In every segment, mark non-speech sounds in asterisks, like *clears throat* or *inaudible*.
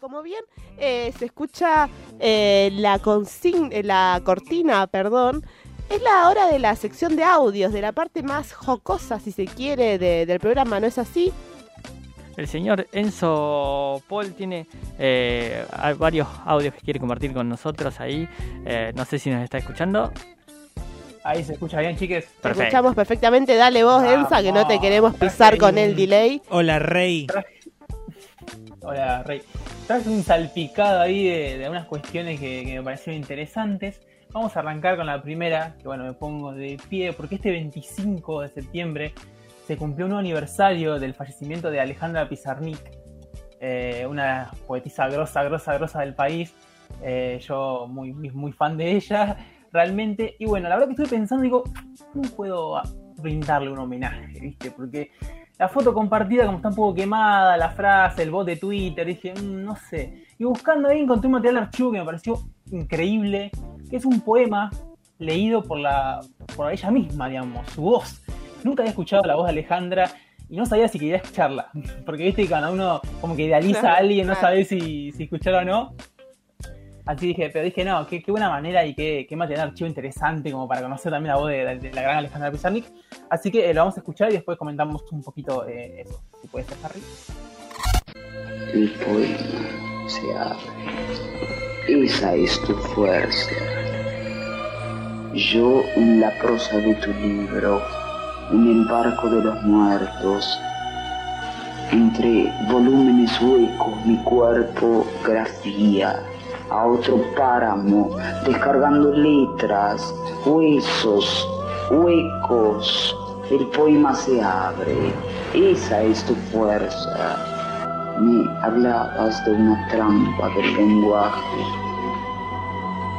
Como bien eh, se escucha eh, la, consign- eh, la cortina, perdón, es la hora de la sección de audios, de la parte más jocosa, si se quiere, de- del programa, ¿no es así? El señor Enzo Paul tiene eh, varios audios que quiere compartir con nosotros ahí. Eh, no sé si nos está escuchando. Ahí se escucha bien, chiques. Te escuchamos perfectamente. Dale vos, Vamos. Enza, que no te queremos pisar con el delay. Hola, Rey. Hola, Rey. Traje un salpicado ahí de, de unas cuestiones que, me parecieron interesantes. Vamos a arrancar con la primera, que bueno, me pongo de pie, porque este 25 de septiembre se cumplió un nuevo aniversario del fallecimiento de Alejandra Pizarnik, eh, una poetisa grosa, grosa, grosa del país. Eh, yo muy, muy, fan de ella, realmente. Y bueno, la verdad que estuve pensando, digo, ¿cómo puedo brindarle un homenaje? ¿Viste? Porque la foto compartida como está un poco quemada, la frase, el bot de Twitter, dije, "Mm, no sé. Y buscando ahí encontré un material de archivo que me pareció increíble, que es un poema leído por, la, por ella misma, digamos, su voz. Nunca había escuchado la voz de Alejandra y no sabía si quería escucharla, *laughs* porque viste que cuando uno como que idealiza a alguien, no sabe si, si escucharla o no. Así dije, pero dije, no, qué, buena manera y qué, qué material archivo interesante como para conocer también la voz de, la gran Alejandra Pizarnik. Así que eh, lo vamos a escuchar y después comentamos un poquito eh, eso. Si puede ser, Harry. El poema se abre. Esa es tu fuerza. Yo en la prosa de tu libro, en el barco de los muertos, entre volúmenes huecos mi cuerpo grafía a otro páramo, descargando letras, huesos, huecos. El poema se abre. Esa es tu fuerza. Me hablabas de una trampa del lenguaje.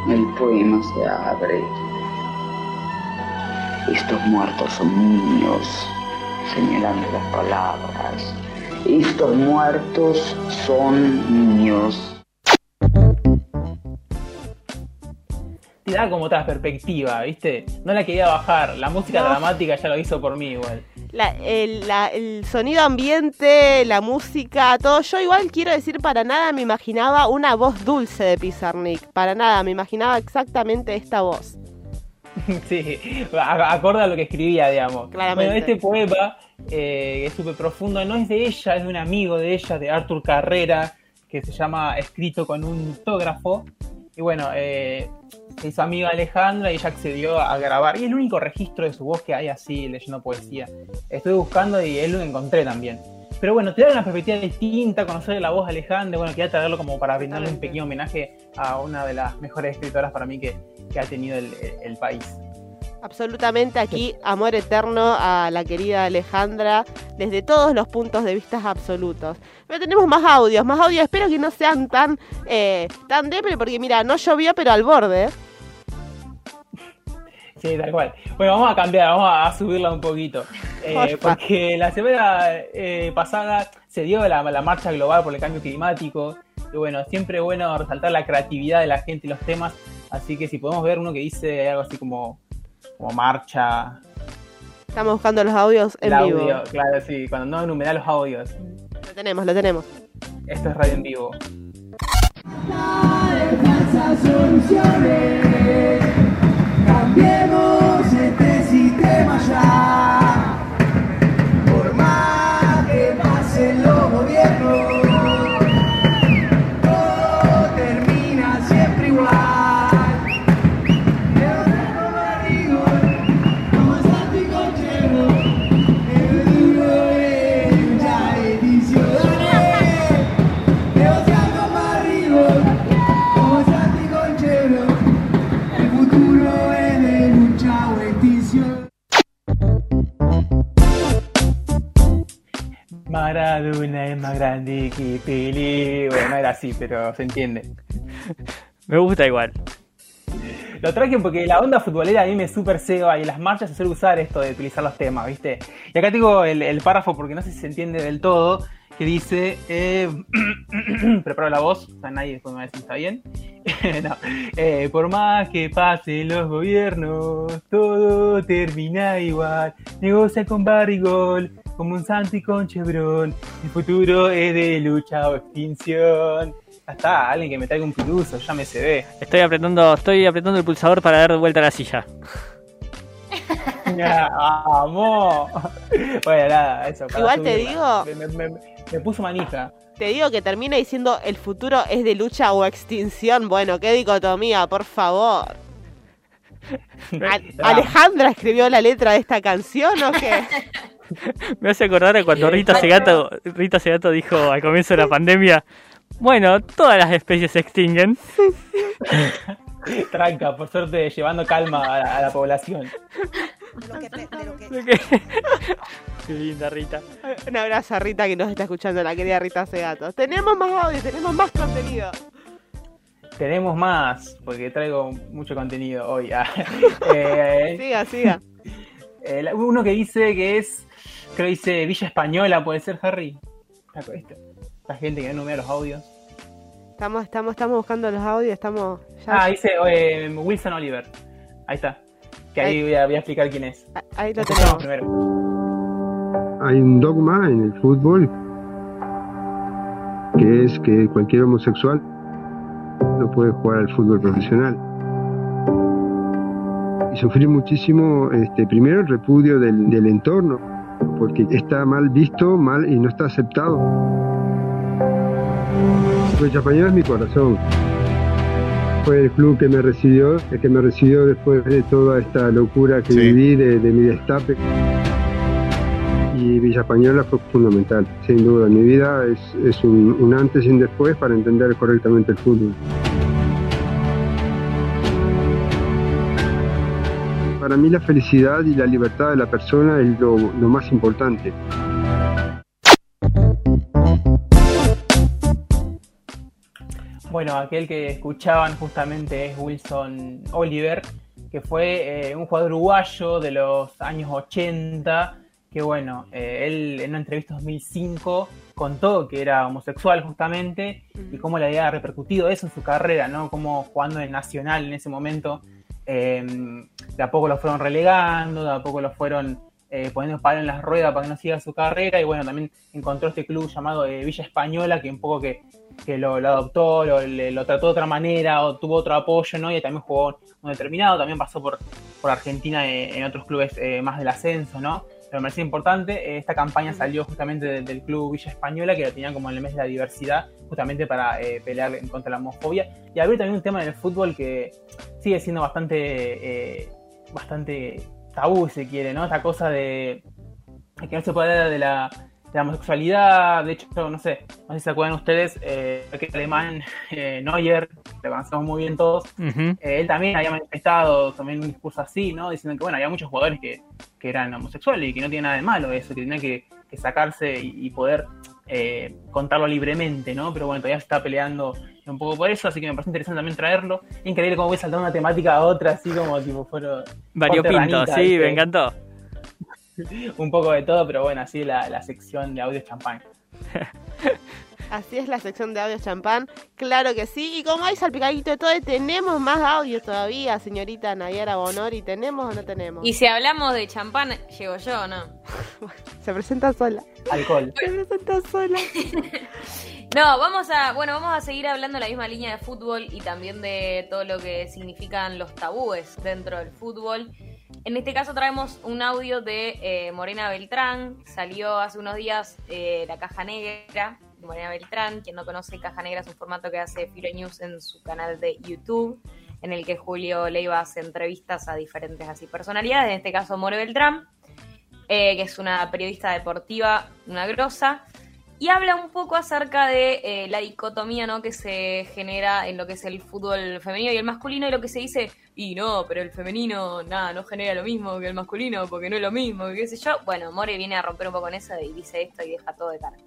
El poema se abre. Estos muertos son niños, señalando las palabras. Estos muertos son niños. Te da como otra perspectiva, ¿viste? No la quería bajar. La música No. dramática ya lo hizo por mí igual. La- el, la- el sonido ambiente, la música, todo. Yo igual quiero decir, para nada me imaginaba una voz dulce de Pizarnik. Para nada, me imaginaba exactamente esta voz. *laughs* sí, a- acorde a lo que escribía, digamos. Claramente. Bueno, este poema, eh, es súper profundo, no es de ella, es de un amigo de ella, de Arthur Carrera, que se llama Escrito con un litógrafo. Y bueno, eh, se hizo amiga Alejandra y ella accedió a grabar. Y es el único registro de su voz que hay así, leyendo poesía. Estuve buscando y es lo encontré también. Pero bueno, te da una perspectiva distinta, conocer la voz de Alejandra. Bueno, quería traerlo como para brindarle un pequeño homenaje a una de las mejores escritoras para mí que, que ha tenido el país. Absolutamente aquí, amor eterno a la querida Alejandra, desde todos los puntos de vista absolutos. Pero tenemos más audios, más audios. Espero que no sean tan, eh, tan depre, porque mira, no llovió, pero al borde. Sí, tal cual. Bueno, vamos a cambiar, vamos a subirla un poquito. Eh, porque la semana eh, pasada se dio la, la marcha global por el cambio climático. Y bueno, siempre bueno resaltar la creatividad de la gente y los temas. Así que si podemos ver uno que dice algo así como, como marcha, Estamos buscando los audios en el vivo. audio, claro, sí, cuando no enumerar los audios. Lo tenemos, lo tenemos. Esto es radio en vivo. soluciones. Cambiemos este sistema ya. Maradona es más grande que Pelé. Bueno, no era así, pero se entiende. *laughs* Me gusta igual. Lo traje porque la onda futbolera a mí me super ceba y en las marchas se suele usar esto de utilizar los temas, ¿viste? Y acá tengo el, el párrafo porque no sé si se entiende del todo, que dice, eh, *clears throat* preparo la voz, o sea, nadie después me va a decir está bien. *laughs* No, eh, por más que pasen los gobiernos, todo termina igual. Negocia con Barrigol, como un Santi con Chevron. El futuro es de lucha o extinción. Ya está, alguien que me traiga un piluso, ya me se ve. Estoy apretando, estoy apretando el pulsador para dar vuelta a la silla. ¡Vamos! Bueno, nada, eso. para Igual te digo- Me, me- me- me puso manija. Te digo que termina diciendo el futuro es de lucha o extinción. Bueno, qué dicotomía, por favor. *laughs* A- ¿Alejandra escribió la letra de esta canción o qué? *laughs* *laughs* Me hace acordar de cuando Rita Segato, Rita Segato dijo al comienzo de la pandemia, bueno, todas las especies se extinguen. Tranca, por suerte, llevando calma a la, a la población. Qué linda Rita. Un abrazo a Rita que nos está escuchando, la querida Rita Segato. Tenemos más audio, tenemos más contenido. Tenemos más, porque traigo mucho contenido hoy. *laughs* Ah, *laughs* eh, Siga, siga. Eh, la- uno que dice que es, creo que dice Villa Española, puede ser Harry. Está con esto. La gente que no numera los audios. Estamos, estamos, estamos buscando los audios, estamos. Ya, Ah, dice eh, Wilson Oliver. Ahí está. Que ahí voy a, voy a explicar quién es. ahí lo tenemos. primero. Hay un dogma en el fútbol que es que cualquier homosexual no puede jugar al fútbol profesional. Y sufrí muchísimo, este, primero el repudio del, del entorno, porque está mal visto, mal y no está aceptado. Pues Champañón es mi corazón. Fue el club que me recibió, el que me recibió después de toda esta locura que Sí. viví, de, de mi destape y Villa Española fue fundamental, sin duda. Mi vida es, es un, un antes y un después para entender correctamente el fútbol. Para mí la felicidad y la libertad de la persona es lo, lo más importante. Bueno, aquel que escuchaban justamente es Wilson Oliver, que fue eh, un jugador uruguayo de los años 80, que bueno, eh, él en una entrevista 2005 contó que era homosexual justamente y cómo le había repercutido eso en su carrera, ¿no? Como jugando en Nacional en ese momento, eh, de a poco lo fueron relegando, de a poco lo fueron eh, poniendo palo en las ruedas para que no siga su carrera y bueno, también encontró este club llamado eh, Villa Española que un poco que, que lo, adoptó, lo, lo trató de otra manera o tuvo otro apoyo, ¿no? Y también jugó un determinado, también pasó por, por Argentina eh, en otros clubes eh, más del ascenso, ¿no? Pero me parecía importante, eh, esta campaña salió justamente de- del club Villa Española, que lo tenían como en el mes de la diversidad, justamente para eh, pelear en contra de la homofobia. Y había también un tema en el fútbol que sigue siendo bastante, eh, bastante tabú, si quiere, ¿no? Esta cosa de que no se puede hablar de la, de la homosexualidad. De hecho, no sé, no sé si se acuerdan ustedes, eh, el alemán *laughs* eh, Neuer, lo conocemos muy bien todos, eh, él también había manifestado también un discurso así, ¿no? Diciendo que, bueno, había muchos jugadores que, que eran homosexuales y que no tiene nada de malo eso, que tenía que, que sacarse y, y poder eh, contarlo libremente, ¿no? Pero bueno, todavía se está peleando un poco por eso, así que me parece interesante también traerlo. Increíble cómo voy saltando una temática a otra, así como tipo fueron Variopinto, sí, ¿viste? me encantó. *laughs* un poco de todo, pero bueno, así la, la sección de audio champán. *laughs* Así es la sección de audio champán. Claro que sí. Y como hay salpicadito de todo, tenemos más audios todavía, señorita Nayara Bonori. ¿Tenemos o no tenemos? Y si hablamos de champán, llego yo, ¿no? *laughs* Se presenta sola. Alcohol. Se presenta sola. No, vamos a, bueno, vamos a seguir hablando la misma línea de fútbol y también de todo lo que significan los tabúes dentro del fútbol. En este caso traemos un audio de eh, Morena Beltrán. Salió hace unos días eh, la Caja Negra de Morena Beltrán. Quien no conoce Caja Negra es un formato que hace Firo News en su canal de YouTube, en el que Julio Leiva hace entrevistas a diferentes así personalidades. En este caso More Beltrán, eh, que es una periodista deportiva, una grosa y habla un poco acerca de eh, la dicotomía ¿no? que se genera en lo que es el fútbol femenino y el masculino y lo que se dice, y no, pero el femenino nada, no genera lo mismo que el masculino porque no es lo mismo, qué sé yo. Bueno, More viene a romper un poco con eso y dice esto y deja todo de cara.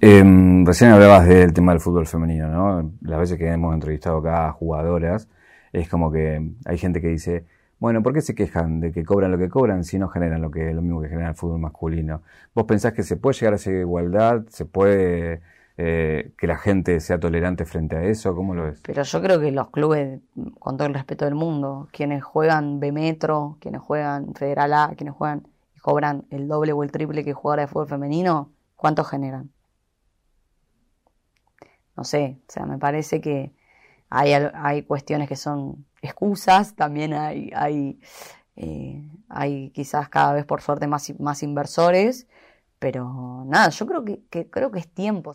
Em, recién hablabas del tema del fútbol femenino, ¿no? Las veces que hemos entrevistado acá a jugadoras, es como que hay gente que dice, bueno, ¿por qué se quejan de que cobran lo que cobran si no generan lo que lo mismo que genera el fútbol masculino? ¿Vos pensás que se puede llegar a esa igualdad? ¿Se puede eh, que la gente sea tolerante frente a eso? ¿Cómo lo ves? Pero yo creo que los clubes, con todo el respeto del mundo, quienes juegan B Metro, quienes juegan Federal A, quienes juegan y cobran el doble o el triple que jugadores de fútbol femenino, ¿cuánto generan? No sé, o sea, me parece que hay, hay cuestiones que son excusas, también hay, hay, eh, hay quizás cada vez por suerte más, más inversores, pero nada, yo creo que, que- creo que es tiempo.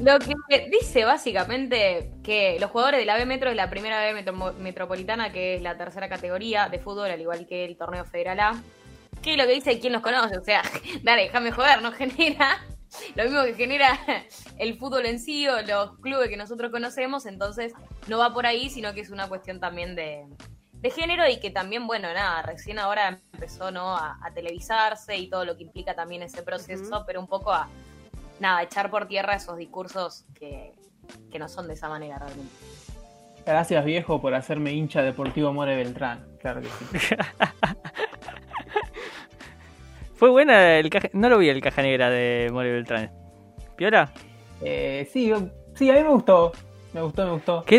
Lo que dice básicamente que los jugadores de la B Metro es la primera B metro- metropolitana, que es la tercera categoría de fútbol, al igual que el torneo federal A. Que es lo que dice quién los conoce, o sea, *laughs* dale, déjame joder, no genera lo mismo que genera el fútbol en sí o los clubes que nosotros conocemos, entonces no va por ahí, sino que es una cuestión también de, de género y que también, bueno, nada, recién ahora empezó ¿no? a, a televisarse y todo lo que implica también ese proceso, pero un poco a, nada, echar por tierra esos discursos que, que no son de esa manera realmente. Gracias viejo por hacerme hincha deportivo More Beltrán. Claro que sí. *laughs* Fue buena el caja... No lo vi el caja negra de More Beltrán. ¿Piola? Eh, sí, sí, a mí me gustó. Me gustó, me gustó. ¡Qué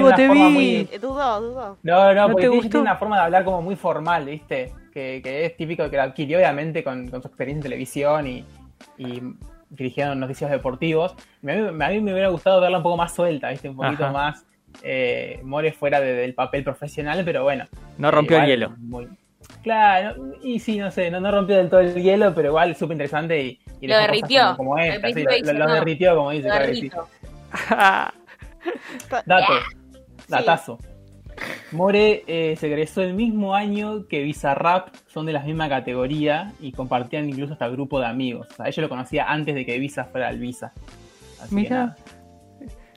una te forma vi! muy- Eh, Dudó, dudó. No, no, ¿No porque te tiene, gustó? tiene una forma de hablar como muy formal, ¿viste? Que, que es típico que la adquirió obviamente con, con su experiencia en televisión y, y dirigiendo noticias deportivos. A mí, a mí me hubiera gustado verla un poco más suelta, ¿viste? Un poquito Ajá. más eh, More fuera de- del papel profesional, pero bueno. No rompió el Igual, hielo. muy- Claro, y sí, no sé, no, no rompió del todo el hielo, pero igual súper interesante y, y Lo derritió. Como, como esta, sí, lo, dice, lo- derritió, como dice. Lo claro que sí. derrito. *laughs* Dato, datazo. More eh, se egresó el mismo año que Bizarrap, son de la misma categoría y compartían incluso hasta grupo de amigos. O sea, ella lo conocía antes de que Visa fuera el Visa. Así que Mira. nada.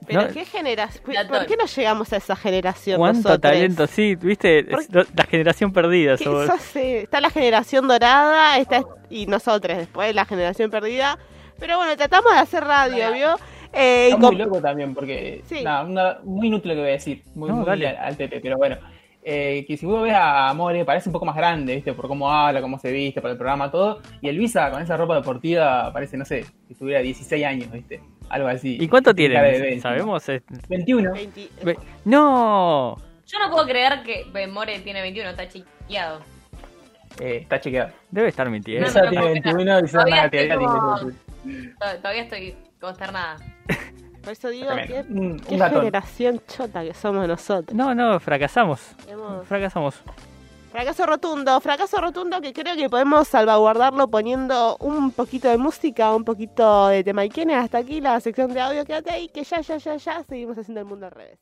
Pero No. qué generación. ¿Por qué no llegamos a esa generación? ¿Cuánto nosotros? talento? Sí, viste, ¿Por Es lo- la generación perdida. ¿Qué sobre- sos, eh, está la generación dorada está, y nosotros después la generación perdida. Pero bueno, tratamos de hacer radio, ¿vio? Eh, y Está muy loco también, porque. Sí. Nada, una- muy inútil lo que voy a decir. Muy, No, muy dale. al, al Pepe, pero bueno. Eh, que si vos ves a More, parece un poco más grande, ¿viste? Por cómo habla, cómo se viste, por el programa, todo. Y el Visa con esa ropa deportiva parece, no sé, que tuviera 16 años, ¿viste? Algo así. ¿Y cuánto bebé, ¿Sabemos? Eh, 21. 20 ve- ¡No! Yo no puedo creer que More tiene 21, está chiqueado. Eh, está chequeado. Debe estar mintiendo. No, Esa no, tiene no, 21 y se Todavía una estoy categoría como- tiene Todavía estoy consternada. *laughs* Por eso digo, qué, qué generación chota que somos nosotros. No, no, fracasamos. Hemos- Fracasamos. Fracaso rotundo, fracaso rotundo que creo que podemos salvaguardarlo poniendo un poquito de música, un poquito de tema. ¿Y? Hasta aquí la sección de audio, quédate ahí, que ya, ya, ya, ya seguimos haciendo el mundo al revés.